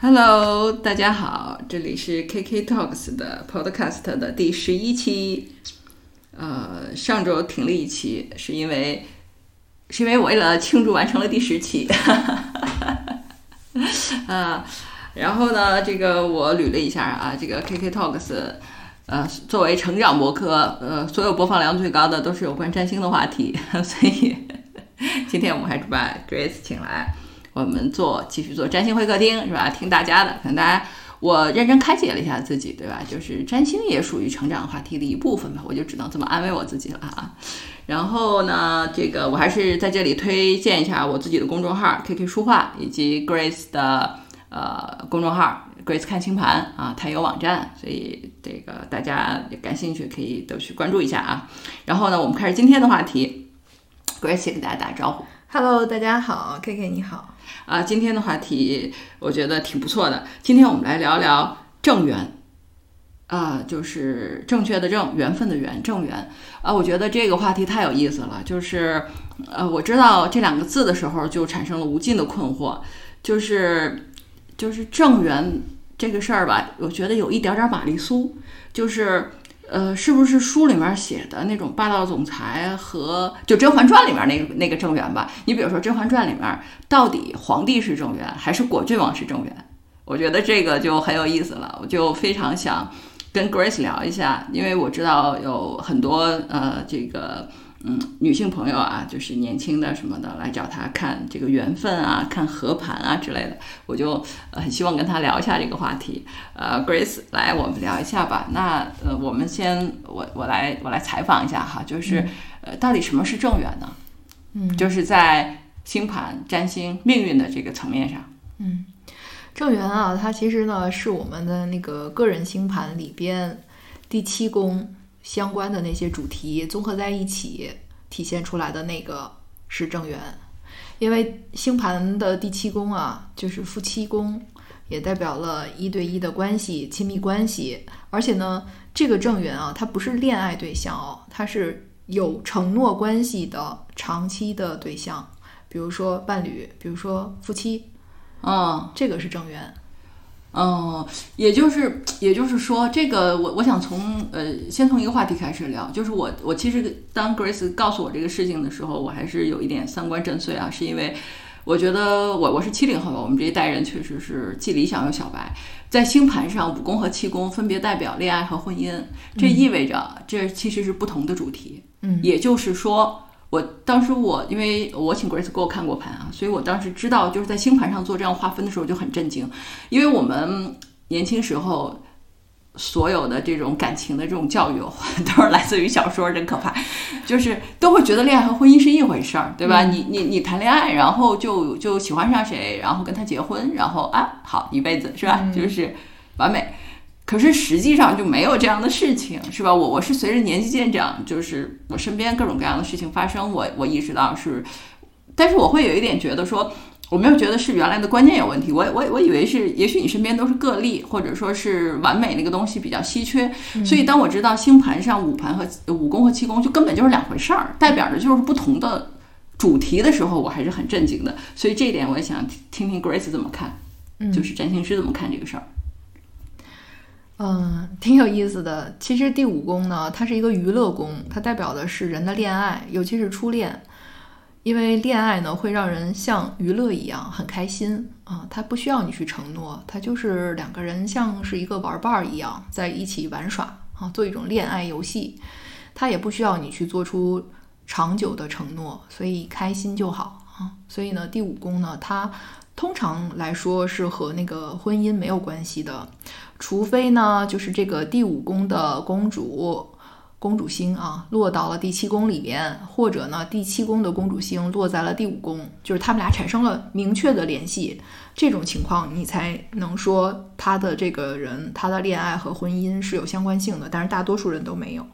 Hello，大家好，这里是 KK Talks 的 Podcast 的第十一期。呃，上周停了一期，是因为是因为我为了庆祝完成了第十期，啊，然后呢，这个我捋了一下啊，这个 KK Talks，呃，作为成长博客，呃，所有播放量最高的都是有关占星的话题，所以今天我们还是把 Grace 请来。我们做继续做占星会客厅是吧？听大家的，可能大家我认真开解了一下自己，对吧？就是占星也属于成长话题的一部分吧，我就只能这么安慰我自己了啊。然后呢，这个我还是在这里推荐一下我自己的公众号 KK 书画以及 Grace 的呃公众号 Grace 看星盘啊，它有网站，所以这个大家感兴趣可以都去关注一下啊。然后呢，我们开始今天的话题，Grace 给大家打招呼。Hello，大家好，K K 你好啊！今天的话题我觉得挺不错的。今天我们来聊聊正缘啊，就是正确的正，缘分的缘，正缘啊。我觉得这个话题太有意思了。就是呃，我知道这两个字的时候，就产生了无尽的困惑。就是就是正缘这个事儿吧，我觉得有一点点玛丽苏，就是。呃，是不是书里面写的那种霸道总裁和就《甄嬛传》里面那个那个正源吧？你比如说《甄嬛传》里面，到底皇帝是正源还是果郡王是正源？我觉得这个就很有意思了，我就非常想跟 Grace 聊一下，因为我知道有很多呃这个。嗯，女性朋友啊，就是年轻的什么的来找他看这个缘分啊，看合盘啊之类的，我就很希望跟他聊一下这个话题。呃，Grace，来我们聊一下吧。那呃，我们先我我来我来采访一下哈，就是呃，到底什么是正缘呢？嗯，就是在星盘、占星、命运的这个层面上。嗯，正缘啊，它其实呢是我们的那个个人星盘里边第七宫。相关的那些主题综合在一起体现出来的那个是正缘，因为星盘的第七宫啊，就是夫妻宫，也代表了一对一的关系、亲密关系。而且呢，这个正缘啊，它不是恋爱对象哦，它是有承诺关系的长期的对象，比如说伴侣，比如说夫妻，嗯，这个是正缘。哦，也就是，也就是说，这个我我想从呃，先从一个话题开始聊，就是我我其实当 Grace 告诉我这个事情的时候，我还是有一点三观震碎啊，是因为我觉得我我是七零后吧，我们这一代人确实是既理想又小白，在星盘上五宫和七宫分别代表恋爱和婚姻，这意味着这其实是不同的主题，嗯，也就是说。我当时我因为我请 Grace 给我看过盘啊，所以我当时知道就是在星盘上做这样划分的时候就很震惊，因为我们年轻时候所有的这种感情的这种教育都是来自于小说，真可怕，就是都会觉得恋爱和婚姻是一回事儿，对吧？你你你谈恋爱，然后就就喜欢上谁，然后跟他结婚，然后啊好一辈子是吧？就是完美。可是实际上就没有这样的事情，是吧？我我是随着年纪渐长，就是我身边各种各样的事情发生，我我意识到是，但是我会有一点觉得说，我没有觉得是原来的观念有问题，我我我以为是，也许你身边都是个例，或者说是完美那个东西比较稀缺，所以当我知道星盘上五盘和五宫和七宫就根本就是两回事儿，代表着就是不同的主题的时候，我还是很震惊的。所以这一点我也想听听 Grace 怎么看，就是占星师怎么看这个事儿。嗯，嗯挺有意思的。其实第五宫呢，它是一个娱乐宫，它代表的是人的恋爱，尤其是初恋。因为恋爱呢，会让人像娱乐一样很开心啊，它不需要你去承诺，它就是两个人像是一个玩伴儿一样在一起玩耍啊，做一种恋爱游戏。它也不需要你去做出长久的承诺，所以开心就好啊。所以呢，第五宫呢，它通常来说是和那个婚姻没有关系的。除非呢，就是这个第五宫的公主，公主星啊，落到了第七宫里边，或者呢，第七宫的公主星落在了第五宫，就是他们俩产生了明确的联系，这种情况你才能说他的这个人，他的恋爱和婚姻是有相关性的，但是大多数人都没有。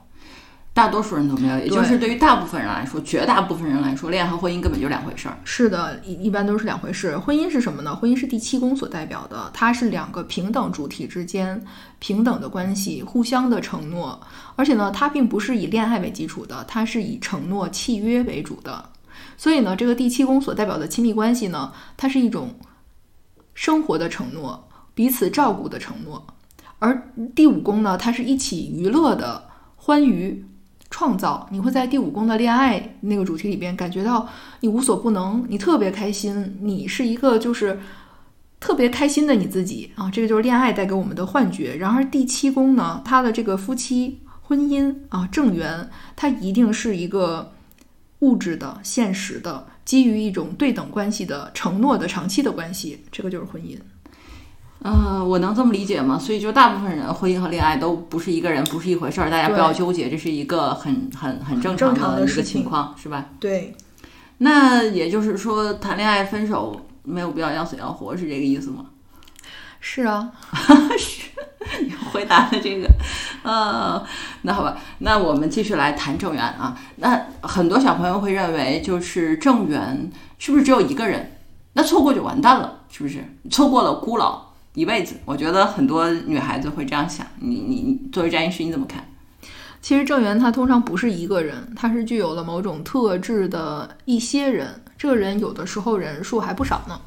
大多数人都没有，也就是对于大部分人来说，绝大部分人来说，恋爱和婚姻根本就两回事儿。是的，一一般都是两回事。婚姻是什么呢？婚姻是第七宫所代表的，它是两个平等主体之间平等的关系，互相的承诺。而且呢，它并不是以恋爱为基础的，它是以承诺契约为主的。所以呢，这个第七宫所代表的亲密关系呢，它是一种生活的承诺，彼此照顾的承诺。而第五宫呢，它是一起娱乐的欢愉创造。你会在第五宫的恋爱那个主题里边感觉到你无所不能，你特别开心，你是一个就是特别开心的你自己啊。这个就是恋爱带给我们的幻觉。然而第七宫呢，它的这个夫妻婚姻啊正缘，它一定是一个物质的、现实的，基于一种对等关系的承诺的长期的关系。这个就是婚姻。呃，我能这么理解吗？所以就大部分人婚姻和恋爱都不是一个人，不是一回事儿，大家不要纠结，这是一个很很很正常的一个情情况，是吧？对。那也就是说，谈恋爱分手没有必要要死要活，是这个意思吗？是啊，是。你回答的这个，呃，那好吧，那我们继续来谈正缘啊。那很多小朋友会认为，就是正缘是不是只有一个人？那错过就完蛋了，是不是？错过了孤老。一辈子，我觉得很多女孩子会这样想。你你你，作为占星师，你怎么看？其实正缘他通常不是一个人，他是具有了某种特质的一些人。这个人有的时候人数还不少呢。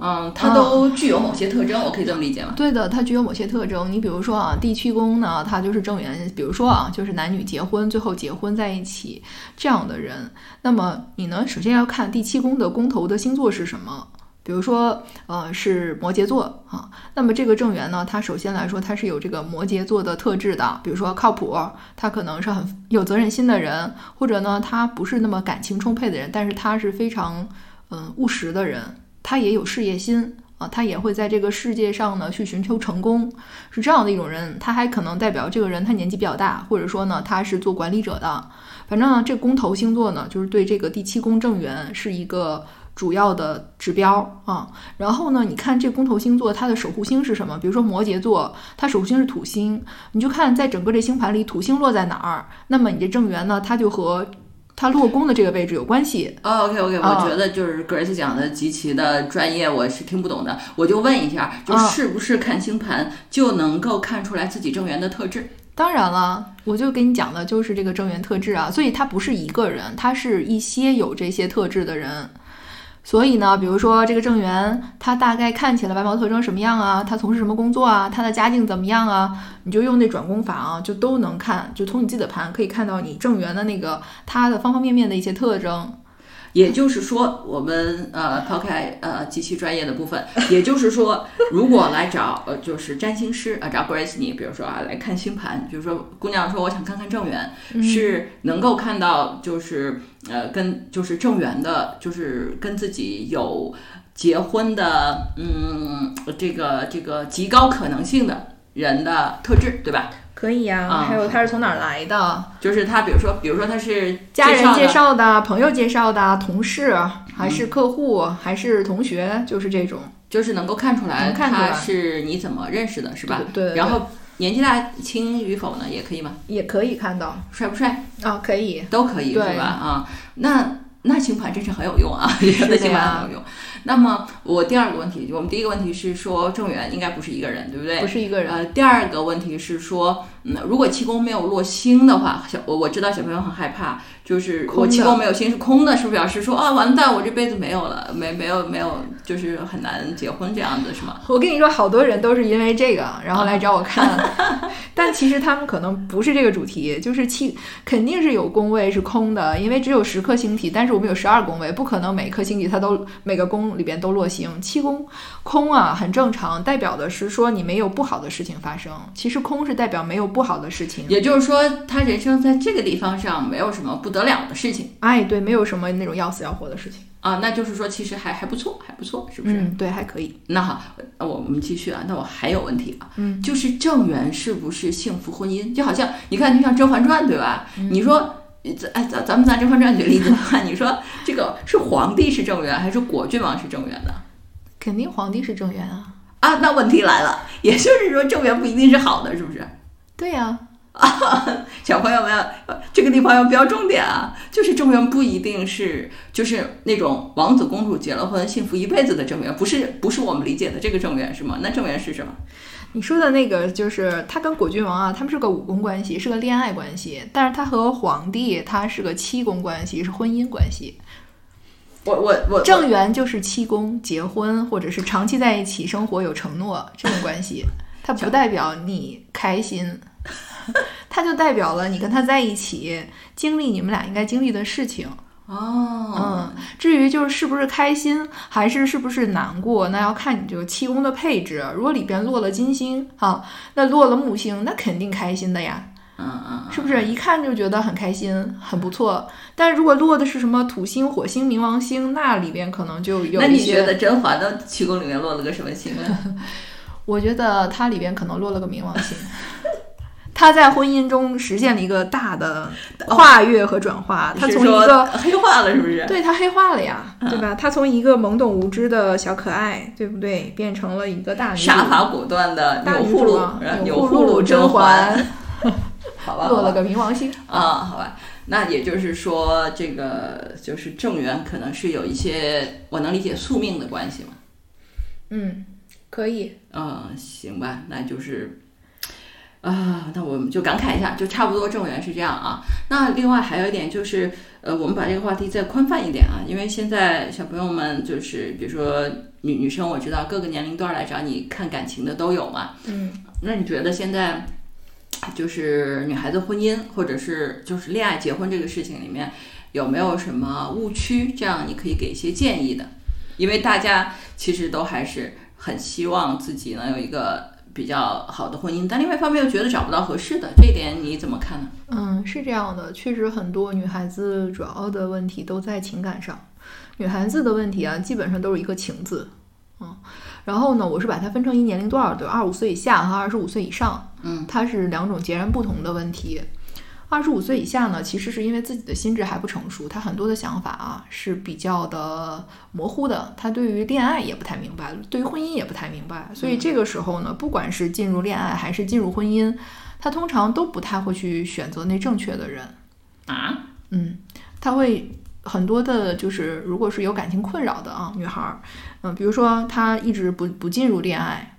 嗯，他都具有某些特征，我可以这么理解吗？对的，他具有某些特征。你比如说啊，第七宫呢，他就是正缘。比如说啊，就是男女结婚，最后结婚在一起这样的人。那么你呢，首先要看第七宫的宫头的星座是什么。比如说，呃，是摩羯座啊，那么这个正缘呢，它首先来说，它是有这个摩羯座的特质的。比如说靠谱，他可能是很有责任心的人，或者呢，他不是那么感情充沛的人，但是他是非常嗯务实的人，他也有事业心啊，他也会在这个世界上呢去寻求成功，是这样的一种人。他还可能代表这个人他年纪比较大，或者说呢他是做管理者的。反正呢，这宫头星座呢，就是对这个第七宫正缘是一个。主要的指标啊，然后呢，你看这公头星座它的守护星是什么？比如说摩羯座，它守护星是土星，你就看在整个这星盘里土星落在哪儿，那么你这正缘呢，它就和它落宫的这个位置有关系。哦，OK OK，我觉得就是 Grace 讲的极其的专业，我是听不懂的，我就问一下，就是不是看星盘就能够看出来自己正缘的特质？当然了，我就跟你讲的就是这个正缘特质啊，所以他不是一个人，他是一些有这些特质的人。所以呢，比如说这个正缘，他大概看起来外貌特征什么样啊？他从事什么工作啊？他的家境怎么样啊？你就用那转工法啊，就都能看，就从你自己的盘可以看到你正缘的那个他的方方面面的一些特征。也就是说，我们呃抛开呃极其专业的部分，也就是说，如果来找呃就是占星师啊找 Grace 你，比如说啊来看星盘，比如说姑娘说我想看看正缘，是能够看到就是呃跟就是正缘的，就是跟自己有结婚的嗯这个这个极高可能性的人的特质，对吧？可以呀，还有他是从哪儿来的？就是他，比如说，比如说他是家人介绍的、朋友介绍的、同事还是客户还是同学，就是这种，就是能够看出来他是你怎么认识的，是吧？对。然后年纪大轻与否呢，也可以吗？也可以看到。帅不帅？啊，可以，都可以，是吧？啊，那那星盘真是很有用啊，那星盘很有用。那么我第二个问题，我们第一个问题是说正缘应该不是一个人，对不对？不是一个人。呃，第二个问题是说，嗯，如果气功没有落星的话，小我我知道小朋友很害怕。就是我气功没有心是空的，是不是表示说啊完蛋，我这辈子没有了，没没有没有，就是很难结婚这样子是吗？我跟你说，好多人都是因为这个，然后来找我看，但其实他们可能不是这个主题，就是气肯定是有宫位是空的，因为只有十颗星体，但是我们有十二宫位，不可能每颗星体它都每个宫里边都落星，气功空啊很正常，代表的是说你没有不好的事情发生，其实空是代表没有不好的事情，也就是说他人生在这个地方上没有什么不。得了的事情，哎，对，没有什么那种要死要活的事情啊，那就是说其实还还不错，还不错，是不是？嗯，对，还可以。那好，我我们继续啊。那我还有问题啊，嗯，就是正缘是不是幸福婚姻？就好像你看，就像《甄嬛传》，对吧？你说，哎，咱咱们拿《甄嬛传》举例子的话，你说这个是皇帝是正缘，还是果郡王是正缘呢？肯定皇帝是正缘啊！啊，那问题来了，也就是说正缘不一定是好的，是不是？对呀。啊，小朋友们，这个地方要标重点啊！就是正缘不一定是，就是那种王子公主结了婚幸福一辈子的正缘，不是不是我们理解的这个正缘是吗？那正缘是什么？你说的那个就是他跟果郡王啊，他们是个武功关系，是个恋爱关系，但是他和皇帝他是个七宫关系，是婚姻关系。我我我正缘就是七宫结婚，或者是长期在一起生活有承诺这种关系，它不代表你开心，它就代表了你跟他在一起经历你们俩应该经历的事情。哦，嗯，至于就是是不是开心，还是是不是难过，那要看你这个气宫的配置。如果里边落了金星，哈，那落了木星，那肯定开心的呀。嗯嗯，是不是一看就觉得很开心，很不错？但如果落的是什么土星、火星、冥王星，那里边可能就有那你。觉得甄嬛的气宫里面落了个什么星呢？我觉得它里边可能落了个冥王星，他在婚姻中实现了一个大的跨越和转化。他从一个黑化了，是不是？对他黑化了呀，对吧？他从一个懵懂无知的小可爱，对不对，变成了一个大女主杀伐果断的大女主啊，然后钮祜钮祜禄甄甄嬛，嬛 好吧，落了个冥王星。啊，好吧。那也就是说，这个就是正缘可能是有一些我能理解宿命的关系嘛。嗯，可以。嗯，行吧，那就是啊，那我们就感慨一下，就差不多正缘是这样啊。那另外还有一点就是，呃，我们把这个话题再宽泛一点啊，因为现在小朋友们就是，比如说女女生，我知道各个年龄段来找你看感情的都有嘛。嗯，那你觉得现在就是女孩子婚姻或者是就是恋爱结婚这个事情里面有没有什么误区？这样你可以给一些建议的，因为大家其实都还是很希望自己能有一个比较好的婚姻，但另外一方面又觉得找不到合适的，这一点你怎么看呢？嗯，是这样的，确实很多女孩子主要的问题都在情感上。女孩子的问题啊，基本上都是一个情字，嗯，然后呢，我是把它分成一年龄段儿的，二十五岁以下和二十五岁以上，嗯，它是两种截然不同的问题。二十五岁以下呢，其实是因为自己的心智还不成熟，他很多的想法啊是比较的模糊的，他对于恋爱也不太明白，对于婚姻也不太明白，所以这个时候呢，不管是进入恋爱还是进入婚姻，他通常都不太会去选择那正确的人。啊，嗯，他会很多的，就是如果是有感情困扰的啊，女孩儿，嗯，比如说她一直不不进入恋爱，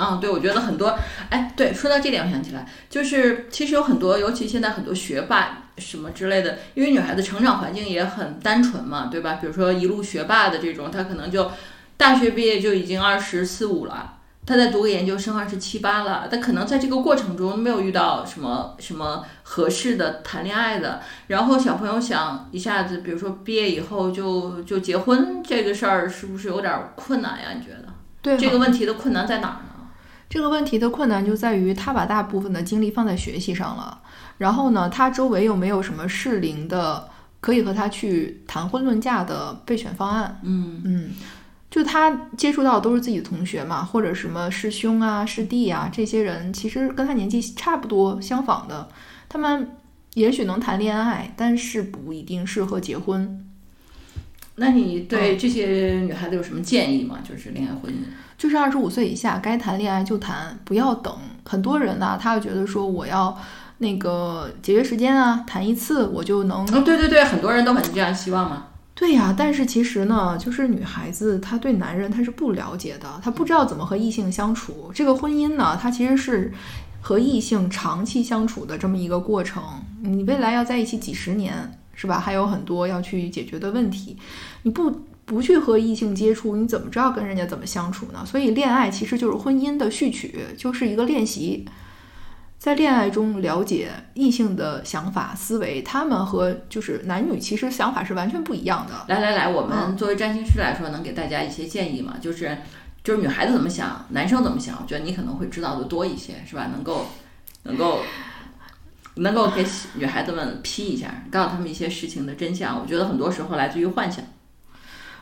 嗯，对，我觉得很多，哎，对，说到这点，我想起来，就是其实有很多，尤其现在很多学霸什么之类的，因为女孩子成长环境也很单纯嘛，对吧？比如说一路学霸的这种，她可能就大学毕业就已经二十四五了，她在读个研究生二十七八了，她可能在这个过程中没有遇到什么什么合适的谈恋爱的，然后小朋友想一下子，比如说毕业以后就就结婚这个事儿，是不是有点困难呀？你觉得对这个问题的困难在哪儿呢？这个问题的困难就在于他把大部分的精力放在学习上了，然后呢，他周围又没有什么适龄的可以和他去谈婚论嫁的备选方案。嗯。嗯，就他接触到的都是自己的同学嘛，或者什么师兄啊、师弟啊，这些人其实跟他年纪差不多、相仿的，他们也许能谈恋爱，但是不一定适合结婚。那你对这些女孩子有什么建议吗？就是恋爱婚姻。就是二十五岁以下该谈恋爱就谈，不要等。很多人呢，他会觉得说我要那个节约时间啊，谈一次我就能。哦，对对对，很多人都很这样希望嘛。对呀，但是其实呢，就是女孩子她对男人她是不了解的，她不知道怎么和异性相处。这个婚姻呢，它其实是和异性长期相处的这么一个过程。你未来要在一起几十年，是吧？还有很多要去解决的问题。你不不去和异性接触，你怎么知道跟人家怎么相处呢？所以，恋爱其实就是婚姻的序曲，就是一个练习。在恋爱中了解异性的想法、思维，他们和就是男女其实想法是完全不一样的。来来来，我们嗯作为占星师来说，能给大家一些建议吗？就是就是女孩子怎么想，男生怎么想，我觉得你可能会知道的多一些，是吧？能够能够能够给女孩子们批一下，告诉他们一些事情的真相。我觉得很多时候来自于幻想。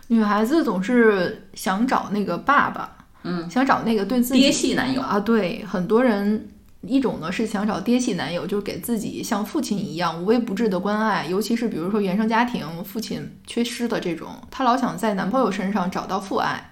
女孩子总是想找那个爸爸，嗯，想找那个对自己爹系男友。啊，对，很多人一种呢是想找爹系男友，就是给自己像父亲一样无微不至的关爱，尤其是比如说原生家庭父亲缺失的这种，她老想在男朋友身上找到父爱，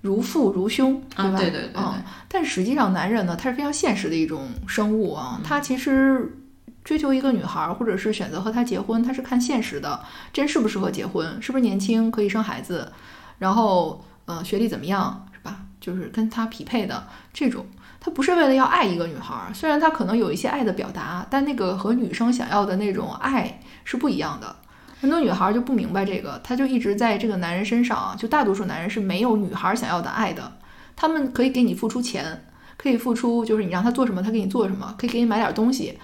如父如兄，对吧？啊对对对对嗯，但实际上男人呢，他是非常现实的一种生物啊，他其实。追求一个女孩，或者是选择和她结婚，他是看现实的，这人适不适合结婚，是不是年轻可以生孩子，然后呃学历怎么样，是吧？就是跟他匹配的这种。他不是为了要爱一个女孩，虽然他可能有一些爱的表达，但那个和女生想要的那种爱是不一样的。很多女孩就不明白这个，她就一直在这个男人身上啊，就大多数男人是没有女孩想要的爱的。他们可以给你付出钱，可以付出就是你让他做什么，他给你做什么，可以给你买点东西，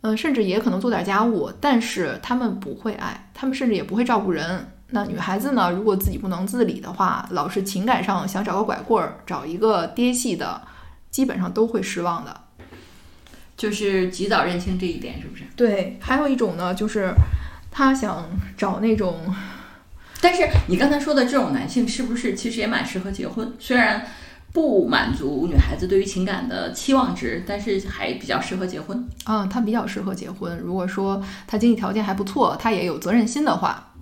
嗯、甚至也可能做点家务，但是他们不会爱，他们甚至也不会照顾人。那女孩子呢，如果自己不能自理的话，老是情感上想找个拐棍儿，找一个爹系的，基本上都会失望的。就是及早认清这一点，是不是？对，还有一种呢，就是他想找那种但是你刚才说的这种男性，是不是其实也蛮适合结婚？虽然不满足女孩子对于情感的期望值，但是还比较适合结婚。啊，他比较适合结婚。如果说他经济条件还不错，他也有责任心的话，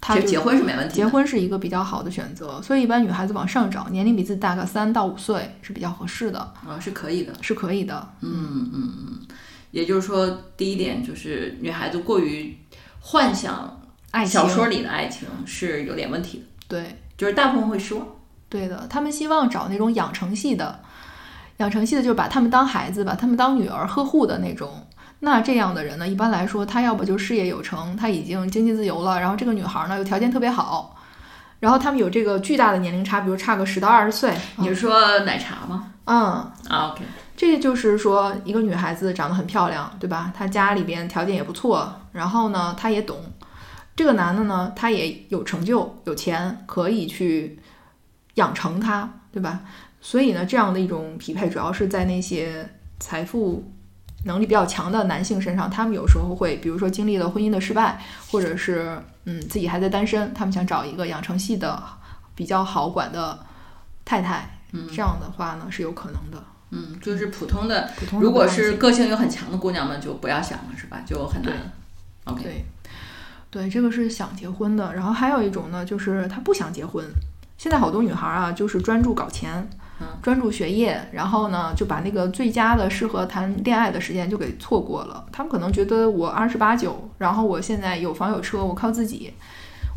他就结结婚是没问题。结婚是一个比较好的选择。所以一般女孩子往上找，年龄比自己大个三到五岁是比较合适的，啊、是可以的。是可以的。嗯嗯嗯，也就是说，第一点就是女孩子过于幻想爱情小说里的爱情是有点问题的，对就是大部分会失望。对的，他们希望找那种养成系的，养成系的就是把他们当孩子，把他们当女儿呵护的那种。那这样的人呢，一般来说，他要不就事业有成，他已经经济自由了，然后这个女孩呢又条件特别好，然后他们有这个巨大的年龄差，比如差个十到二十岁。你是说奶茶吗？嗯，啊，OK，这就是说，一个女孩子长得很漂亮，对吧？她家里边条件也不错，然后呢，她也懂。这个男的呢，他也有成就、有钱，可以去养成他，对吧？所以呢，这样的一种匹配，主要是在那些财富能力比较强的男性身上。他们有时候会，比如说经历了婚姻的失败，或者是嗯自己还在单身，他们想找一个养成系的、比较好管的太太。嗯这样的话呢，是有可能的。嗯，就是普通的，普通的如果是个性又很强的姑娘们，就不要想了，是吧？就很难。OK，对，对，这个是想结婚的。然后还有一种呢，就是她不想结婚。现在好多女孩啊，就是专注搞钱，嗯专注学业，然后呢，就把那个最佳的适合谈恋爱的时间就给错过了。他们可能觉得我二十八九，然后我现在有房有车，我靠自己，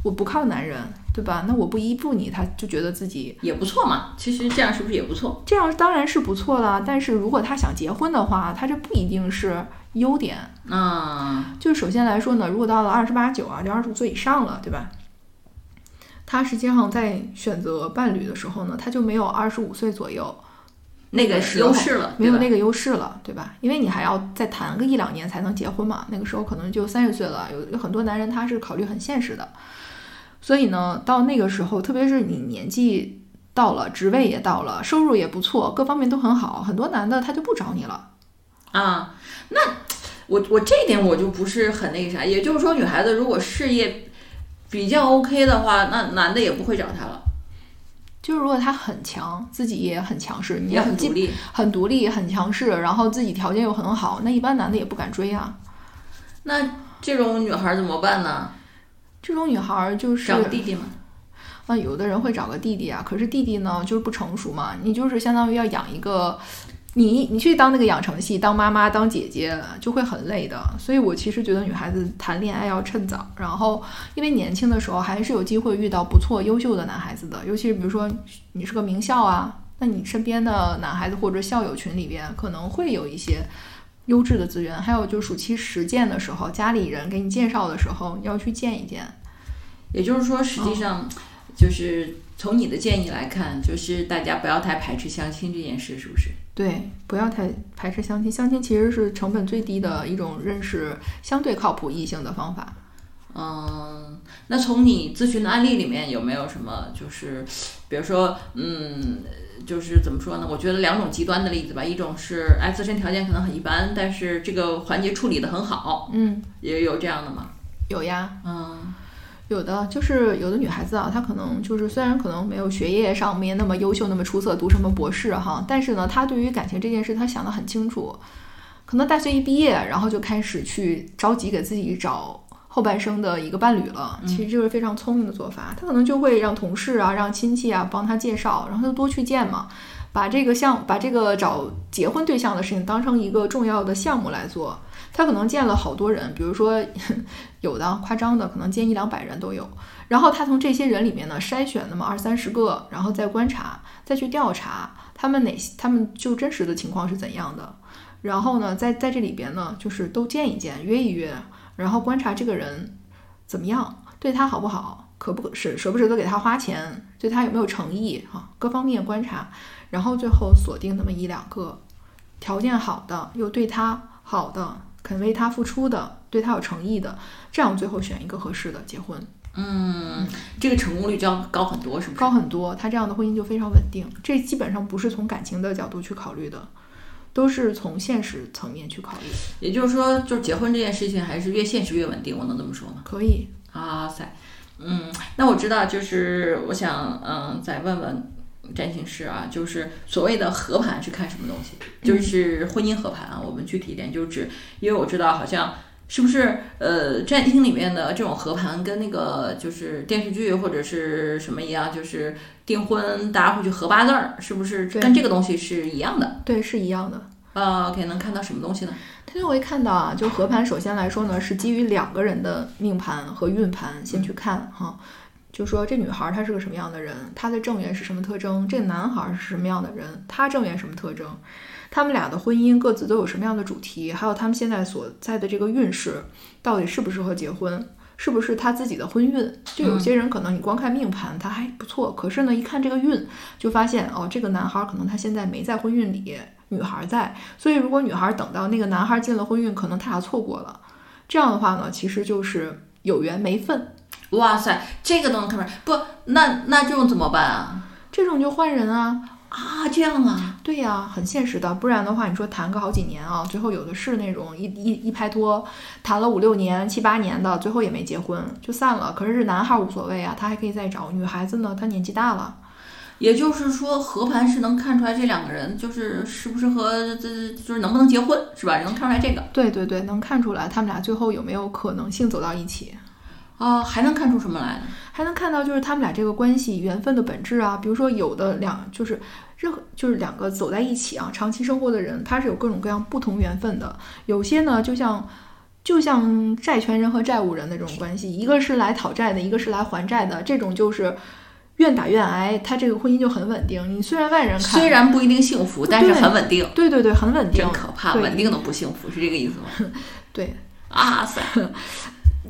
我不靠男人，对吧？那我不依附你，他就觉得自己也不错嘛。其实这样是不是也不错？这样当然是不错了。但是如果他想结婚的话，他这不一定是优点。嗯，就首先来说呢，如果到了二十八九啊，就二十五岁以上了，对吧？他实际上在选择伴侣的时候呢，他就没有二十五岁左右那个时候优势了，没有那个优势了，对吧？因为你还要再谈个一两年才能结婚嘛，那个时候可能就三十岁了。有有很多男人他是考虑很现实的，所以呢，到那个时候，特别是你年纪到了，职位也到了，收入也不错，各方面都很好，很多男的他就不找你了。啊，那我我这一点我就不是很那个啥，也就是说，女孩子如果事业比较 OK 的话，那男的也不会找她了，就是如果他很强，自己也很强势，你也很独立。很独立、很强势，然后自己条件又很好，那一般男的也不敢追啊。那这种女孩怎么办呢？这种女孩儿就是找个弟弟嘛。啊，有的人会找个弟弟啊，可是弟弟呢就是不成熟嘛，你就是相当于要养一个。你你去当那个养成系，当妈妈、当姐姐就会很累的，所以我其实觉得女孩子谈恋爱要趁早，然后因为年轻的时候还是有机会遇到不错、优秀的男孩子的，尤其是比如说你是个名校啊，那你身边的男孩子或者校友群里边可能会有一些优质的资源，还有就是暑期实践的时候，家里人给你介绍的时候，要去见一见。也就是说，实际上就是从你的建议来看，就是大家不要太排斥相亲这件事，是不是？对，不要太排斥相亲。相亲其实是成本最低的一种认识相对靠谱异性的方法。嗯，那从你咨询的案例里面有没有什么，就是比如说，嗯，就是怎么说呢？我觉得两种极端的例子吧，一种是哎自身条件可能很一般，但是这个环节处理的很好，嗯，也有这样的吗？有呀，嗯有的就是有的女孩子啊，她可能就是虽然可能没有学业上面那么优秀、那么出色，读什么博士哈，但是呢，她对于感情这件事，她想得很清楚。可能大学一毕业，然后就开始去着急给自己找后半生的一个伴侣了。其实这是非常聪明的做法。她可能就会让同事啊、让亲戚啊帮她介绍，然后就多去见嘛，把这个项把这个找结婚对象的事情当成一个重要的项目来做。他可能见了好多人，比如说 有的夸张的，可能见一两百人都有。然后他从这些人里面呢筛选那么二三十个，然后再观察，再去调查他们哪些，他们就真实的情况是怎样的。然后呢，在在这里边呢，就是都见一见，约一约，然后观察这个人怎么样，对他好不好，可不可舍舍不舍得给他花钱，对他有没有诚意啊，各方面观察，然后最后锁定那么一两个条件好的，又对他好的，肯为他付出的，对他有诚意的，这样最后选一个合适的结婚。嗯，这个成功率就要高很多，是不是？高很多，他这样的婚姻就非常稳定。这基本上不是从感情的角度去考虑的，都是从现实层面去考虑。也就是说，就是结婚这件事情还是越现实越稳定，我能这么说吗？可以。啊塞，嗯，那我知道，就是我想，嗯，再问问占星师啊，就是所谓的合盘是看什么东西？就是婚姻合盘啊，我们具体一点，就是指，因为我知道好像。是不是呃，占星里面的这种合盘跟那个就是电视剧或者是什么一样，就是订婚大家会去合八字儿，是不是跟这个东西是一样的？对，是一样的。呃，OK，能看到什么东西呢？他就会看到啊，就合盘，首先来说呢，是基于两个人的命盘和运盘先去看哈，就说这女孩她是个什么样的人，她的正缘是什么特征？这个男孩是什么样的人，他正缘什么特征？他们俩的婚姻各自都有什么样的主题？还有他们现在所在的这个运势，到底适不适合结婚？是不是他自己的婚运？就有些人可能你光看命盘他还不错，可是呢，一看这个运，就发现哦，这个男孩可能他现在没在婚运里，女孩在。所以如果女孩等到那个男孩进了婚运，可能他俩错过了。这样的话呢，其实就是有缘没分。哇塞，这个都能看出来？不，那那这种怎么办啊？这种就换人啊。啊，这样啊，对呀，很现实的。不然的话，你说谈个好几年啊，最后有的是那种一一一拍拖，谈了五六年、七八年的，最后也没结婚就散了。可是这男孩无所谓啊，他还可以再找。女孩子呢，她年纪大了。也就是说，合盘是能看出来这两个人就是适不适合，这就是能不能结婚，是吧？能看出来这个。对对对，能看出来他们俩最后有没有可能性走到一起。啊，还能看出什么来呢？还能看到就是他们俩这个关系缘分的本质啊。比如说，有的两就是任何就是两个走在一起啊，长期生活的人，他是有各种各样不同缘分的。有些呢，就像就像债权人和债务人的这种关系，一个是来讨债的，一个是来还债的，这种就是愿打愿挨，他这个婚姻就很稳定。你虽然外人看虽然不一定幸福，但是很稳定。对对对，很稳定。真可怕，稳定的不幸福是这个意思吗？对，啊塞。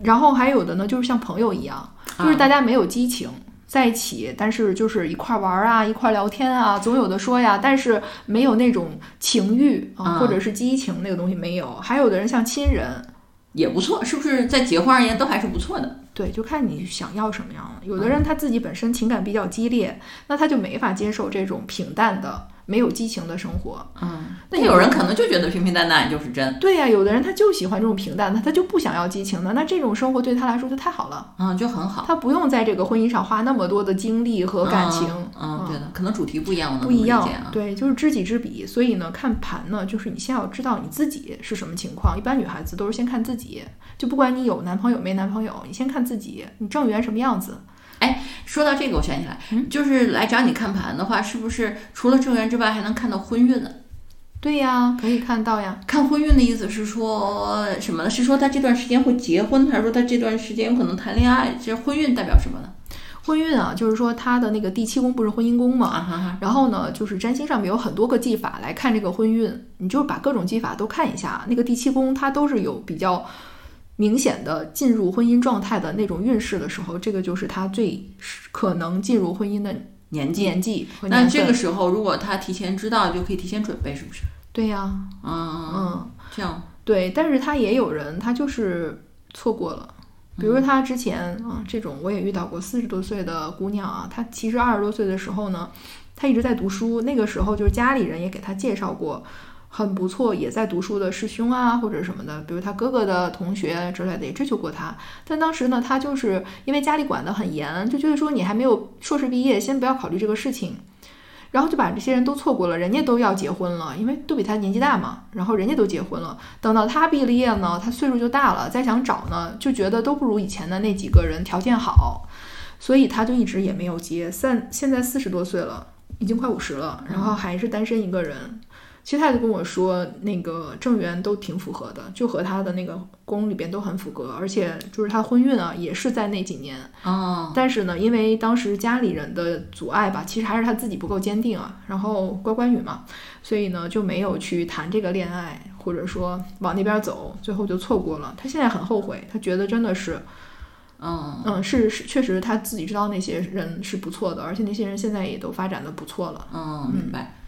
然后还有的呢，就是像朋友一样，就是大家没有激情在一起，但是就是一块玩啊，一块聊天啊，总有的说呀，但是没有那种情欲啊，或者是激情那个东西没有。还有的人像亲人，也不错，是不是在结婚而言都还是不错的？对，就看你想要什么样了。有的人他自己本身情感比较激烈，那他就没法接受这种平淡的。没有激情的生活，嗯，那有人可能就觉得平平淡淡就是真。对呀，有的人他就喜欢这种平淡的，他就不想要激情的。那这种生活对他来说就太好了，嗯，就很好。他不用在这个婚姻上花那么多的精力和感情，嗯，对的，可能主题不一样，不一样，对，就是知己知彼。所以呢，看盘呢，就是你先要知道你自己是什么情况。一般女孩子都是先看自己，就不管你有男朋友没男朋友，你先看自己，你正缘什么样子。哎，说到这个，我想起来，就是来找你看盘的话，是不是除了正缘之外，还能看到婚运呢？对呀，可以看到呀。看婚运的意思是说什么呢？是说他这段时间会结婚，还是说他这段时间有可能谈恋爱？这婚运代表什么呢？婚运啊，就是说他的那个第七宫不是婚姻宫嘛？啊然后呢，就是占星上面有很多个技法来看这个婚运，你就把各种技法都看一下。那个第七宫它都是有比较。明显的进入婚姻状态的那种运势的时候，这个就是他最可能进入婚姻的年纪。年纪。那这个时候，如果他提前知道，就可以提前准备，是不是？对呀。嗯嗯。这样。对，但是他也有人，他就是错过了。比如他之前啊，这种我也遇到过，四十多岁的姑娘啊，她其实二十多岁的时候呢，她一直在读书，那个时候就是家里人也给她介绍过。很不错，也在读书的师兄啊，或者什么的，比如他哥哥的同学之类的，也追求过他。但当时呢，他就是因为家里管得很严，就觉得说你还没有硕士毕业，先不要考虑这个事情，然后就把这些人都错过了。人家都要结婚了，因为都比他年纪大嘛，然后人家都结婚了。等到他毕了业呢，他岁数就大了，再想找呢，就觉得都不如以前的那几个人条件好，所以他就一直也没有结。三现在四十多岁了，已经快五十了，然后还是单身一个人。其实他就跟我说，那个正源都挺符合的，就和他的那个宫里边都很符合，而且就是他婚运啊，也是在那几年。哦。但是呢，因为当时家里人的阻碍吧，其实还是他自己不够坚定啊，然后乖乖女嘛，所以呢就没有去谈这个恋爱，或者说往那边走，最后就错过了。他现在很后悔，他觉得真的是。嗯嗯，是是，确实他自己知道那些人是不错的，而且那些人现在也都发展的不错了。嗯，明白。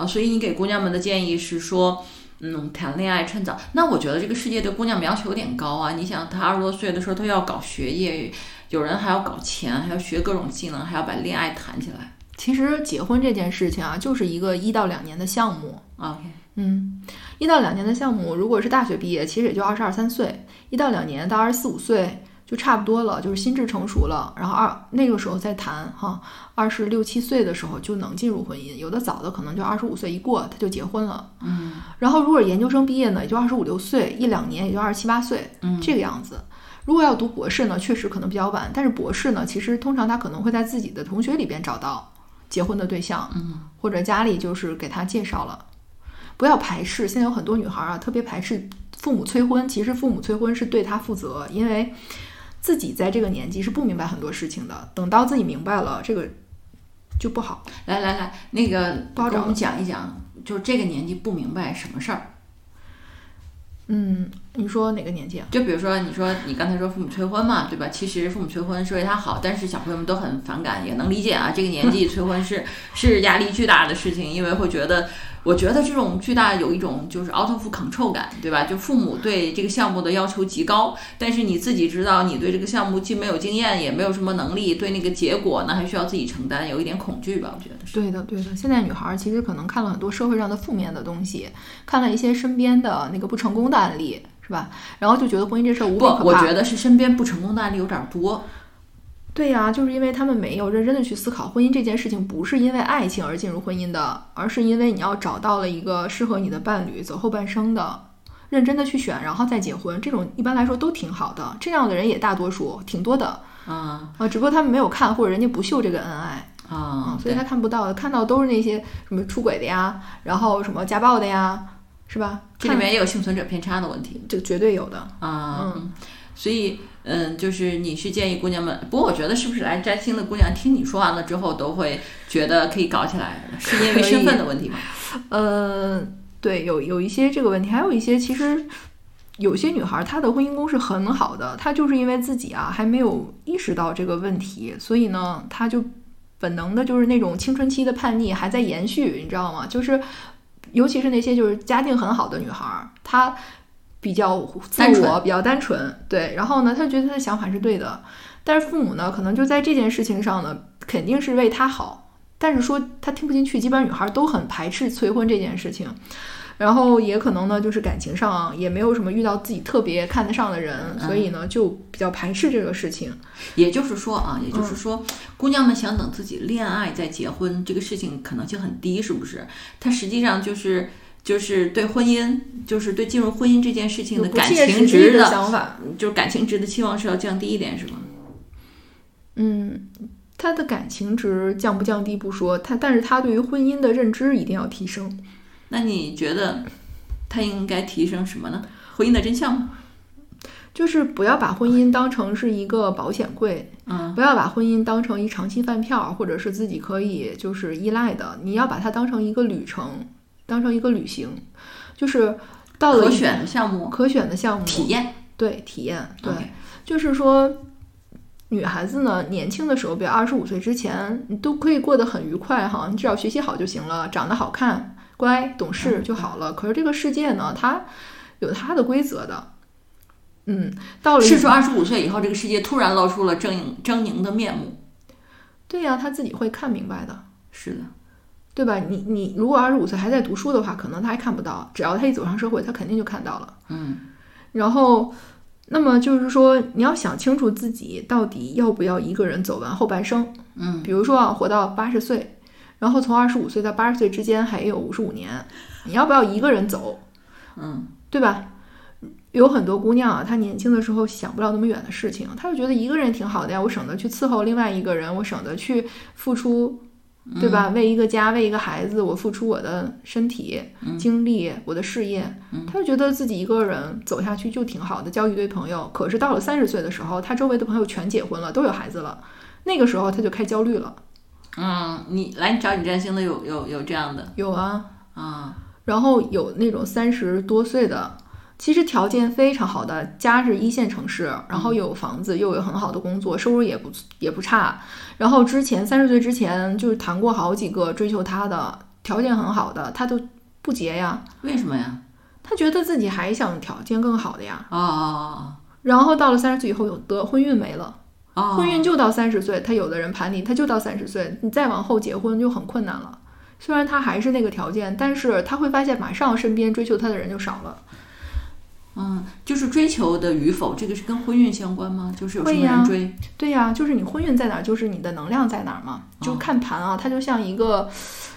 啊，所以你给姑娘们的建议是说，嗯，谈恋爱趁早。那我觉得这个世界对姑娘们要求有点高啊。你想，她二十多岁的时候，她要搞学业，有人还要搞钱，还要学各种技能，还要把恋爱谈起来。其实结婚这件事情啊，就是一个一到两年的项目。OK，嗯，一到两年的项目，如果是大学毕业，其实也就二十二三岁；一到两年到二十四五岁就差不多了，就是心智成熟了。然后二那个时候再谈哈，二十六七岁的时候就能进入婚姻，有的早的可能就二十五岁一过他就结婚了。嗯然后如果研究生毕业呢，也就二十五六岁，一两年也就二十七八岁，嗯这个样子。如果要读博士呢，确实可能比较晚，但是博士呢，其实通常他可能会在自己的同学里边找到结婚的对象，嗯或者家里就是给他介绍了。不要排斥，现在有很多女孩啊，特别排斥父母催婚。其实父母催婚是对她负责，因为自己在这个年纪是不明白很多事情的。等到自己明白了，这个就不好。来来来，那个不好找给我们讲一讲，就是这个年纪不明白什么事儿。嗯，你说哪个年纪啊？就比如说，你说你刚才说父母催婚嘛，对吧？其实父母催婚是为他好，但是小朋友们都很反感，也能理解啊。这个年纪催婚是 是压力巨大的事情，因为会觉得，我觉得这种巨大有一种就是 out of control 感，对吧？就父母对这个项目的要求极高，但是你自己知道你对这个项目既没有经验，也没有什么能力，对那个结果呢还需要自己承担，有一点恐惧吧，我觉得是。对的，对的。现在女孩儿其实可能看了很多社会上的负面的东西，看了一些身边的那个不成功的案例，是吧？然后就觉得婚姻这事儿无比不可，怕。我觉得是身边不成功的案例有点多。对呀、就是因为他们没有认真的去思考婚姻这件事情，不是因为爱情而进入婚姻的，而是因为你要找到了一个适合你的伴侣，走后半生的，认真的去选，然后再结婚。这种一般来说都挺好的，这样的人也大多数，挺多的啊啊。只不过他们没有看，或者人家不秀这个恩爱啊啊，，所以他看不到的，看到都是那些什么出轨的呀，然后什么家暴的呀，是吧？这里面也有幸存者偏差的问题。这个绝对有的。啊，嗯，所以嗯，就是你是建议姑娘们，不过我觉得是不是来摘星的姑娘听你说完了之后，都会觉得可以搞起来，是因为身份的问题吗？呃，对，有有一些这个问题，还有一些其实有些女孩儿她的婚姻宫是很好的，她就是因为自己啊还没有意识到这个问题，所以呢，她就本能的就是那种青春期的叛逆还在延续，你知道吗？就是尤其是那些就是家境很好的女孩儿，她比较自我，比较单纯，对，然后呢，她觉得她的想法是对的，但是父母呢，可能就在这件事情上呢，肯定是为她好。但是说她听不进去，基本上女孩都很排斥催婚这件事情，然后也可能呢，就是感情上也没有什么遇到自己特别看得上的人，所以呢就比较排斥这个事情。也就是说啊，也就是说，姑娘们想等自己恋爱再结婚，这个事情可能性很低，是不是？她实际上就是就是对婚姻，就是对进入婚姻这件事情的感情值的，想法，就是感情值的期望是要降低一点，是吗？嗯，他的感情值降不降低不说，他但是他对于婚姻的认知一定要提升。那你觉得他应该提升什么呢？婚姻的真相吗？就是不要把婚姻当成是一个保险柜，嗯不要把婚姻当成一长期饭票，或者是自己可以就是依赖的。你要把它当成一个旅程，当成一个旅行，就是到了可选的项目可选的项目体验，对体验对就是说，女孩子呢，年轻的时候，比如二十五岁之前，你都可以过得很愉快哈，你只要学习好就行了，长得好看、乖、懂事就好了。可是这个世界呢，它有它的规则的。嗯，到了一是说二十五岁以后，这个世界突然露出了狰狞狰狞的面目。对呀、他自己会看明白的，是的，对吧？你你如果二十五岁还在读书的话，可能他还看不到，只要他一走上社会，他肯定就看到了。嗯然后，那么就是说，你要想清楚自己到底要不要一个人走完后半生。嗯比如说啊，活到八十岁，然后从二十五岁到八十岁之间还有五十五年，你要不要一个人走，嗯对吧？有很多姑娘啊，她年轻的时候想不了那么远的事情，她就觉得一个人挺好的呀，我省得去伺候另外一个人，我省得去付出，对吧？为一个家，为一个孩子，我付出我的身体、精力、我的事业，她就觉得自己一个人走下去就挺好的，交一堆朋友。可是到了三十岁的时候，她周围的朋友全结婚了，都有孩子了，那个时候她就开始焦虑了。嗯，你来找你占星的有有有这样的有啊，啊，然后有那种三十多岁的，其实条件非常好的，家是一线城市，然后有房子，又有很好的工作，收入也不也不差。然后之前三十岁之前就是谈过好几个追求她的，条件很好的，他都不结呀。为什么呀？他觉得自己还想条件更好的呀。哦哦然后到了三十岁以后，有的婚运没了，婚运就到三十岁，他有的人盘你，他就到三十岁，你再往后结婚就很困难了。虽然他还是那个条件，但是他会发现马上身边追求他的人就少了。嗯，就是追求的与否，这个是跟婚运相关吗？就是有什么人追？对呀、就是你婚运在哪儿，就是你的能量在哪儿嘛。就哦看盘啊，它就像一个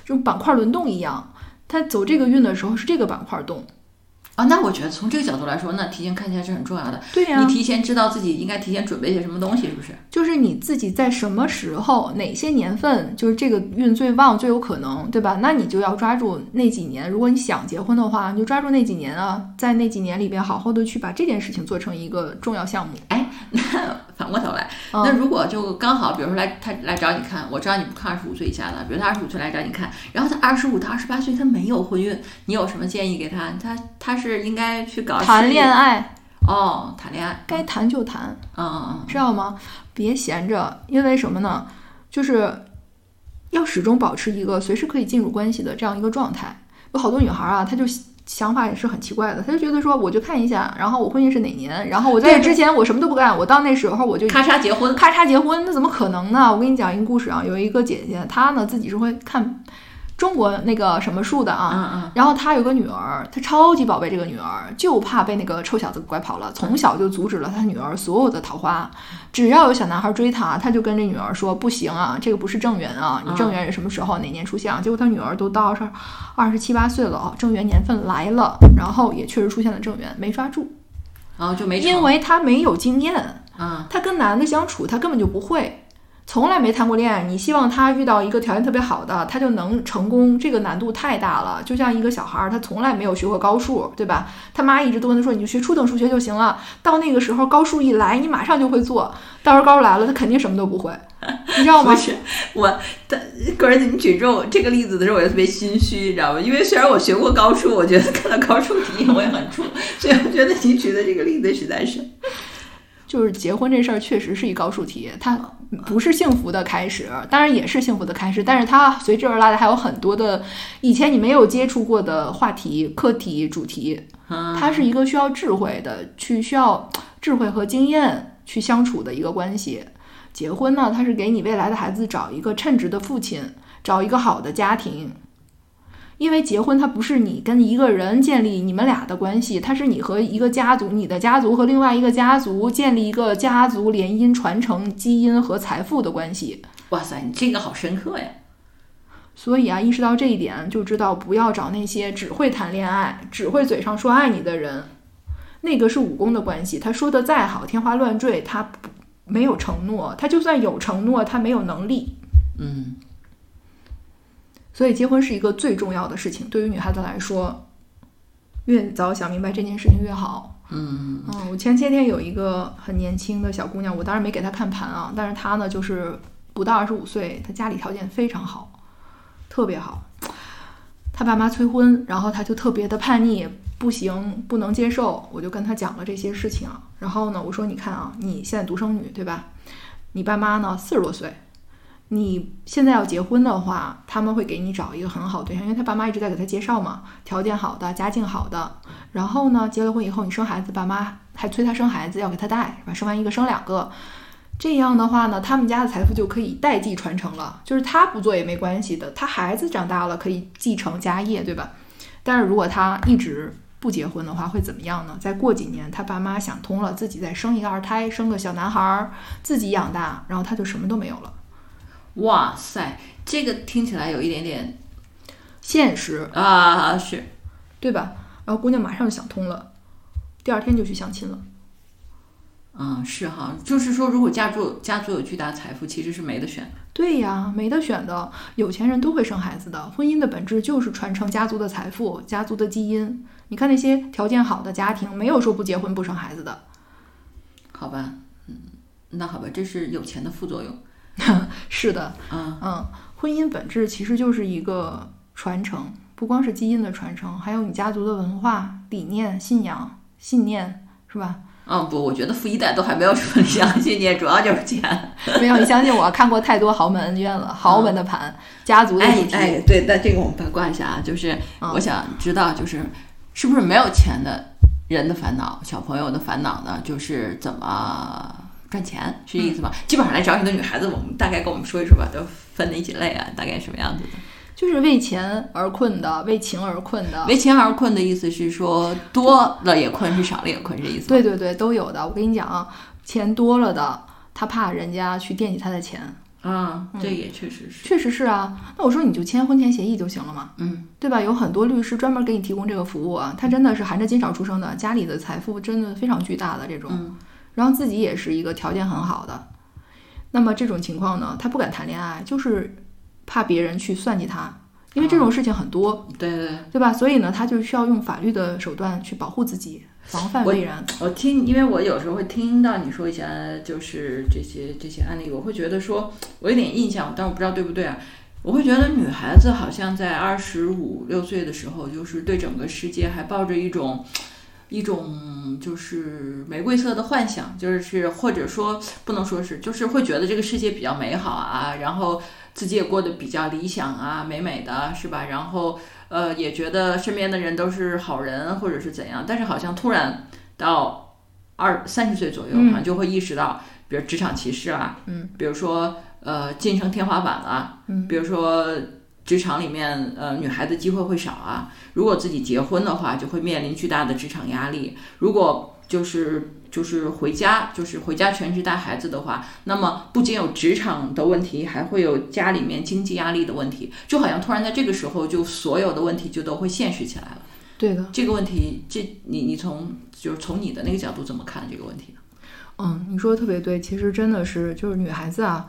这种板块轮动一样，它走这个运的时候是这个板块动。啊，那我觉得从这个角度来说，那提前看起来是很重要的。对呀、你提前知道自己应该提前准备些什么东西，是不是？就是你自己在什么时候、哪些年份，就是这个运最旺、最有可能，对吧？那你就要抓住那几年。如果你想结婚的话，你就抓住那几年啊，在那几年里边好好的去把这件事情做成一个重要项目。反过头来，嗯那如果就刚好，比如说来他来找你看，我知道你不看二十五岁以下的，比如他二十五岁来找你看，然后他二十五到二十八岁他没有婚运，你有什么建议给他？他他是应该去搞谈恋爱哦，谈恋爱，该谈就谈，嗯嗯嗯，知道吗？别闲着，因为什么呢？就是要始终保持一个随时可以进入关系的这样一个状态。有好多女孩啊，她就想法也是很奇怪的，他就觉得说，我就看一下，然后我婚姻是哪年，然后我在这之前我什么都不干，我到那时候我就咔嚓结婚，咔嚓结婚，那怎么可能呢？我跟你讲一个故事啊，有一个姐姐，她呢自己是会看中国那个什么树的啊，嗯嗯，然后他有个女儿，他超级宝贝这个女儿，就怕被那个臭小子拐跑了，从小就阻止了他女儿所有的桃花。只要有小男孩追她，她就跟这女儿说：“不行啊，这个不是正缘啊，你正缘是什么时候、哪年出现啊？”结果他女儿都到二十二十七八岁了啊，正缘年份来了，然后也确实出现了正缘，没抓住，然后就没因为他没有经验，嗯她跟男的相处，他根本就不会。从来没谈过恋爱，你希望他遇到一个条件特别好的，他就能成功，这个难度太大了。就像一个小孩儿，他从来没有学过高数，对吧？他妈一直都跟他说，你就学初等数学就行了。到那个时候，高数一来，你马上就会做。到时候高数来了，他肯定什么都不会，你知道吗？我，他个人你举这种这个例子的时候，我就特别心虚，你知道吗？因为虽然我学过高数，我觉得看到高数题我也很怵，所以我觉得你举的这个例子实在是，就是结婚这事儿确实是一高数题，它不是幸福的开始，当然也是幸福的开始，但是它随之而来的还有很多的以前你没有接触过的话题、课题、主题。嗯，它是一个需要智慧的，去需要智慧和经验去相处的一个关系。结婚呢，它是给你未来的孩子找一个称职的父亲，找一个好的家庭。因为结婚它不是你跟一个人建立你们俩的关系，它是你和一个家族，你的家族和另外一个家族建立一个家族联姻、传承基因和财富的关系。哇塞，你这个好深刻呀！所以啊，意识到这一点，就知道不要找那些只会谈恋爱、只会嘴上说爱你的人，那个是武功的关系。他说的再好，天花乱坠，他不没有承诺，他就算有承诺，他没有能力。嗯，所以结婚是一个最重要的事情，对于女孩子来说，越早想明白这件事情越好。嗯，嗯，我前些天有一个很年轻的小姑娘，我当然没给她看盘啊，但是她呢就是不到二十五岁，她家里条件非常好，特别好。她爸妈催婚，然后她就特别的叛逆，不行，不能接受。我就跟她讲了这些事情啊，然后呢，我说你看啊，你现在独生女对吧？你爸妈呢四十多岁，你现在要结婚的话，他们会给你找一个很好对象，因为他爸妈一直在给他介绍嘛，条件好的，家境好的。然后呢，结了婚以后，你生孩子，爸妈还催他生孩子，要给他带，是吧？生完一个生两个，这样的话呢，他们家的财富就可以代际传承了，就是他不做也没关系的，他孩子长大了可以继承家业，对吧？但是如果他一直不结婚的话，会怎么样呢？再过几年，他爸妈想通了，自己再生一个二胎，生个小男孩，自己养大，然后他就什么都没有了。哇塞，这个听起来有一点点现实，啊，是，对吧？然后姑娘马上就想通了，第二天就去相亲了。嗯，是哈，就是说，如果家族家族有巨大财富，其实是没得选的。对呀，没得选的。有钱人都会生孩子的。婚姻的本质就是传承家族的财富、家族的基因。你看那些条件好的家庭，没有说不结婚不生孩子的。好吧，嗯，那好吧，这是有钱的副作用。是的，嗯嗯，婚姻本质其实就是一个传承，不光是基因的传承，还有你家族的文化、理念、信仰、信念，是吧？嗯，不，我觉得富一代都还没有什么理想信念，主要就是钱。没有，你相信我，看过太多豪门恩怨了，豪门的盘，家族的议题。哎哎，对，但这个我们八卦一下啊，就是我想知道，就是是不是没有钱的人的烦恼，小朋友的烦恼呢？就是怎么赚钱，是这意思吗？基本上来找你的女孩子，我们大概跟我们说一说吧，都分哪几类啊？大概什么样子的？就是为钱而困的，为情而困的。为钱而困的意思是说多了也困，是少了也困，是这意思？对对对，都有的。我跟你讲啊，钱多了的，他怕人家去惦记他的钱。啊，这也确实是，确实是啊。那我说你就签婚前协议就行了嘛，嗯，对吧？有很多律师专门给你提供这个服务啊，他真的是含着金勺出生的，家里的财富真的非常巨大的这种，嗯然后自己也是一个条件很好的。那么这种情况呢，他不敢谈恋爱，就是怕别人去算计他，因为这种事情很多，对对对。对吧？所以呢，他就需要用法律的手段去保护自己，防范未然。我听，因为我有时候会听到你说一些就是这些这些案例，我会觉得说，我有点印象，但我不知道对不对啊。我会觉得女孩子好像在二十五六岁的时候，就是对整个世界还抱着一种一种就是玫瑰色的幻想，就是或者说不能说是，就是会觉得这个世界比较美好啊，然后自己也过得比较理想啊，美美的是吧？然后呃，也觉得身边的人都是好人或者是怎样，但是好像突然到二三十岁左右，嗯好像就会意识到，比如职场歧视啊，嗯，比如说呃晋升天花板啊，嗯比如说职场里面呃女孩子机会会少啊，如果自己结婚的话，就会面临巨大的职场压力。如果就是就是回家就是回家全职带孩子的话，那么不仅有职场的问题，还会有家里面经济压力的问题，就好像突然在这个时候，就所有的问题就都会现实起来了。对的，这个问题，这你你从就是从你的那个角度怎么看这个问题呢？嗯，你说的特别对，其实真的是就是女孩子啊，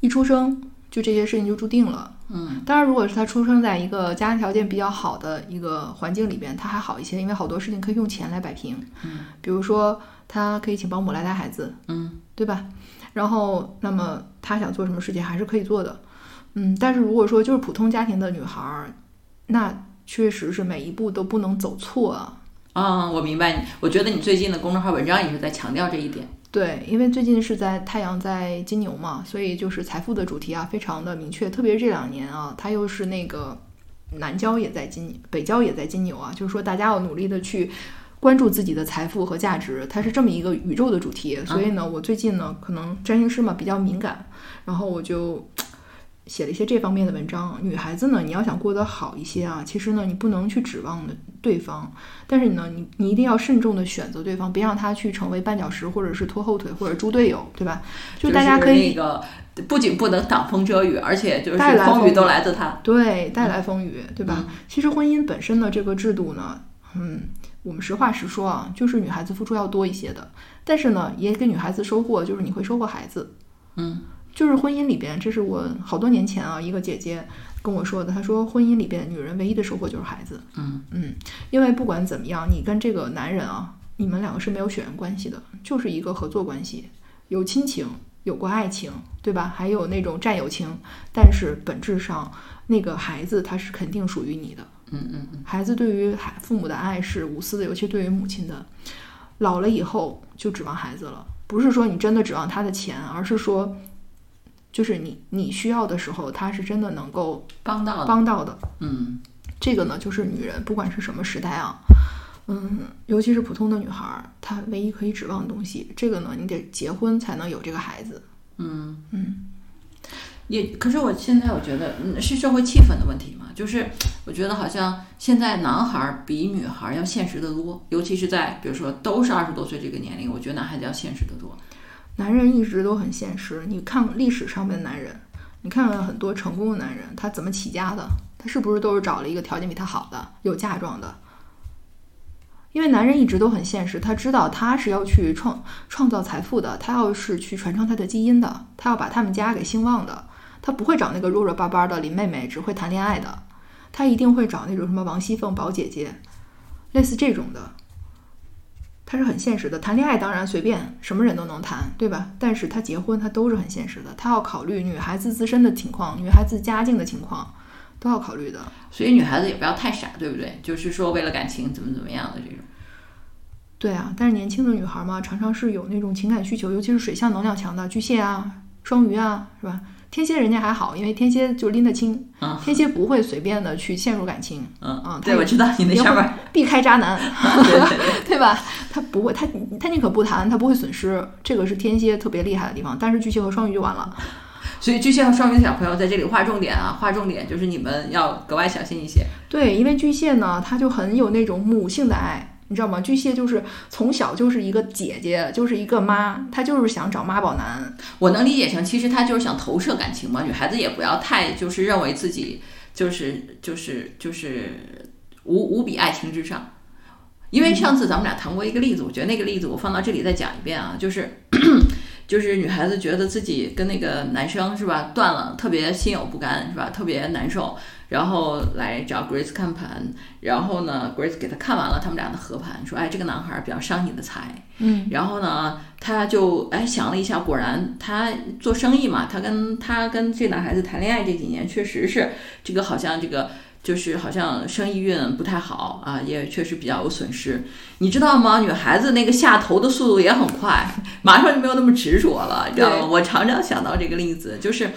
一出生就这些事情就注定了。嗯当然，如果是她出生在一个家庭条件比较好的一个环境里边，她还好一些，因为好多事情可以用钱来摆平。嗯，比如说她可以请保姆来带孩子，嗯对吧？然后，那么她想做什么事情还是可以做的。嗯，但是如果说就是普通家庭的女孩儿，那确实是每一步都不能走错啊。啊、我明白你。我觉得你最近的公众号文章也是在强调这一点。对，因为最近是在太阳在金牛嘛，所以就是财富的主题啊，非常的明确。特别是这两年啊，它又是那个南郊也在金，北郊也在金牛啊，就是说大家要努力的去关注自己的财富和价值，它是这么一个宇宙的主题。所以呢，我最近呢，可能占星师嘛比较敏感，然后我就。写了一些这方面的文章。女孩子呢，你要想过得好一些啊，其实呢，你不能去指望的对方，但是呢，你你一定要慎重的选择对方，别让他去成为绊脚石，或者是拖后腿，或者猪队友，对吧？就大家可以那个不仅不能挡风遮雨，而且就是带来风雨都来自他。对带来风雨，对吧？嗯其实婚姻本身的这个制度呢，嗯，我们实话实说啊，就是女孩子付出要多一些的，但是呢，也给女孩子收获，就是你会收获孩子。嗯就是婚姻里边，这是我好多年前啊，一个姐姐跟我说的。她说，婚姻里边女人唯一的收获就是孩子。嗯嗯，因为不管怎么样，你跟这个男人啊，你们两个是没有血缘关系的，就是一个合作关系，有亲情，有过爱情，对吧？还有那种战友情，但是本质上，那个孩子他是肯定属于你的。嗯嗯嗯，孩子对于孩父母的爱是无私的，尤其对于母亲的。老了以后就指望孩子了，不是说你真的指望他的钱，而是说，就是你你需要的时候，他是真的能够帮到。帮到的。嗯这个呢，就是女人不管是什么时代啊，嗯，尤其是普通的女孩儿，她唯一可以指望的东西，这个呢，你得结婚才能有这个孩子。嗯，嗯，也可是我现在我觉得嗯是社会气氛的问题嘛，就是我觉得好像现在男孩儿比女孩儿要现实的多，尤其是在比如说都是二十多岁这个年龄，我觉得男孩子要现实的多。男人一直都很现实。你看历史上面的男人，你看看很多成功的男人，他怎么起家的？他是不是都是找了一个条件比他好的、有嫁妆的？因为男人一直都很现实，他知道他是要去创创造财富的，他要是去传承他的基因的，他要把他们家给兴旺的，他不会找那个弱弱巴巴的林妹妹，只会谈恋爱的，他一定会找那种什么王熙凤、宝姐姐，类似这种的。他是很现实的，谈恋爱当然随便什么人都能谈，对吧？但是他结婚他都是很现实的，他要考虑女孩子自身的情况、女孩子家境的情况，都要考虑的。所以女孩子也不要太傻，对不对？就是说为了感情怎么怎么样的这种。对啊，但是年轻的女孩嘛，常常是有那种情感需求，尤其是水象能量强的巨蟹啊、双鱼啊，是吧？天蝎人家还好，因为天蝎就拎得清，嗯天蝎不会随便的去陷入感情，嗯嗯对，我知道你那也会上面，避开渣男，对 对对，对吧？他不会，他他宁可不谈，他不会损失，这个是天蝎特别厉害的地方。但是巨蟹和双鱼就完了。所以巨蟹和双鱼的小朋友在这里划重点啊，划重点就是你们要格外小心一些。对，因为巨蟹呢，他就很有那种母性的爱，你知道吗？巨蟹就是从小就是一个姐姐，就是一个妈，他就是想找妈宝男。我能理解成，其实他就是想投射感情嘛。女孩子也不要太就是认为自己就是就是就是无无比爱情至上，因为上次咱们俩谈过一个例子，我觉得那个例子我放到这里再讲一遍啊，就是 就是女孩子觉得自己跟那个男生是吧断了，特别心有不甘是吧，特别难受，然后来找 Grace 看盘，然后呢，Grace 给他看完了他们俩的合盘，说哎这个男孩比较伤你的财，嗯，然后呢，他就哎想了一下，果然他做生意嘛，他跟他跟这男孩子谈恋爱这几年，确实是这个好像这个就是好像生意运不太好啊，也确实比较有损失。你知道吗？女孩子那个下头的速度也很快，马上就没有那么执着了，你知道吗？我常常想到这个例子，就是。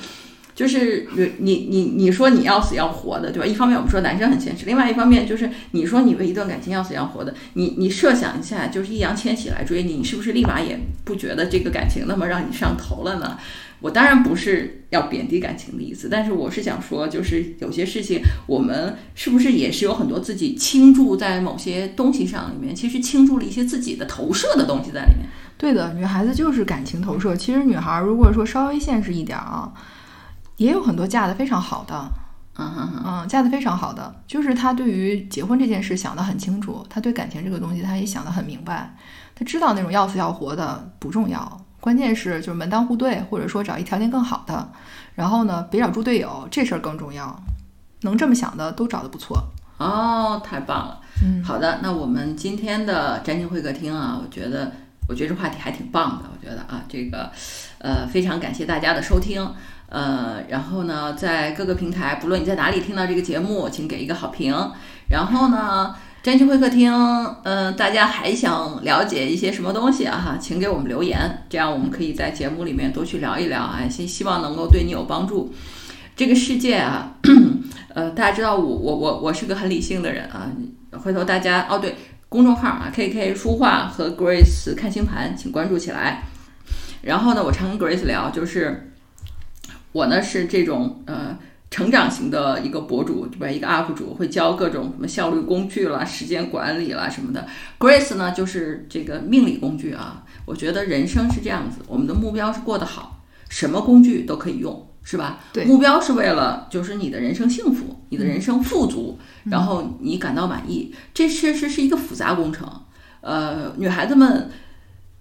就是你你你你说你要死要活的，对吧？一方面我们说男生很现实，另外一方面就是你说你为一段感情要死要活的，你你设想一下，就是易烊千玺来追你，你是不是立马也不觉得这个感情那么让你上头了呢？我当然不是要贬低感情的意思，但是我是想说，就是有些事情我们是不是也是有很多自己倾注在某些东西上里面，其实倾注了一些自己的投射的东西在里面。对的，女孩子就是感情投射。其实女孩如果说稍微现实一点啊，也有很多嫁得非常好的，嗯哼哼，嗯，嫁得非常好的，就是他对于结婚这件事想得很清楚，他对感情这个东西他也想得很明白，他知道那种要死要活的不重要，关键是就是门当户对，或者说找一条件更好的，然后呢别找猪队友，这事儿更重要。能这么想的都找得不错。哦，太棒了。嗯，好的，那我们今天的占星会客厅啊，我觉得，我觉得这话题还挺棒的。我觉得啊，这个，呃，非常感谢大家的收听。呃，然后呢，在各个平台，不论你在哪里听到这个节目，请给一个好评。然后呢，占星会客厅，嗯、大家还想了解一些什么东西啊？哈，请给我们留言，这样我们可以在节目里面多去聊一聊啊，希希望能够对你有帮助。这个世界啊，呃，大家知道我我我我是个很理性的人啊。回头大家哦对，公众号啊，K K 书画和 Grace 看星盘，请关注起来。然后呢，我常跟 Grace 聊，就是我呢是这种呃成长型的一个博主，对吧？一个 UP 主会教各种什么效率工具啦、时间管理啦什么的。Grace 呢就是这个命理工具啊。我觉得人生是这样子，我们的目标是过得好，什么工具都可以用。是吧？对目标是为了就是你的人生幸福，你的人生富足，然后你感到满意，这确实是一个复杂工程。呃，女孩子们，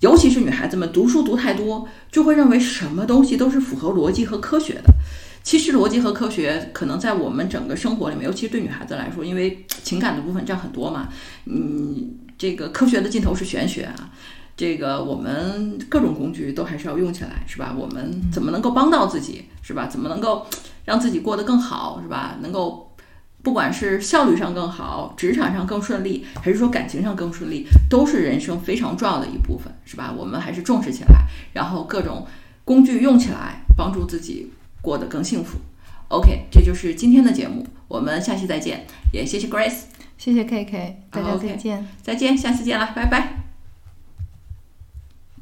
尤其是女孩子们，读书读太多，就会认为什么东西都是符合逻辑和科学的。其实逻辑和科学可能在我们整个生活里面，尤其是对女孩子来说，因为情感的部分占很多嘛，嗯，这个科学的尽头是玄学啊。这个我们各种工具都还是要用起来，是吧？我们怎么能够帮到自己，是吧？怎么能够让自己过得更好，是吧？能够不管是效率上更好，职场上更顺利，还是说感情上更顺利，都是人生非常重要的一部分，是吧？我们还是重视起来，然后各种工具用起来，帮助自己过得更幸福。OK，这就是今天的节目，我们下期再见，也谢谢 Grace，谢谢 KK，大家再见。再见，下次见了，拜拜。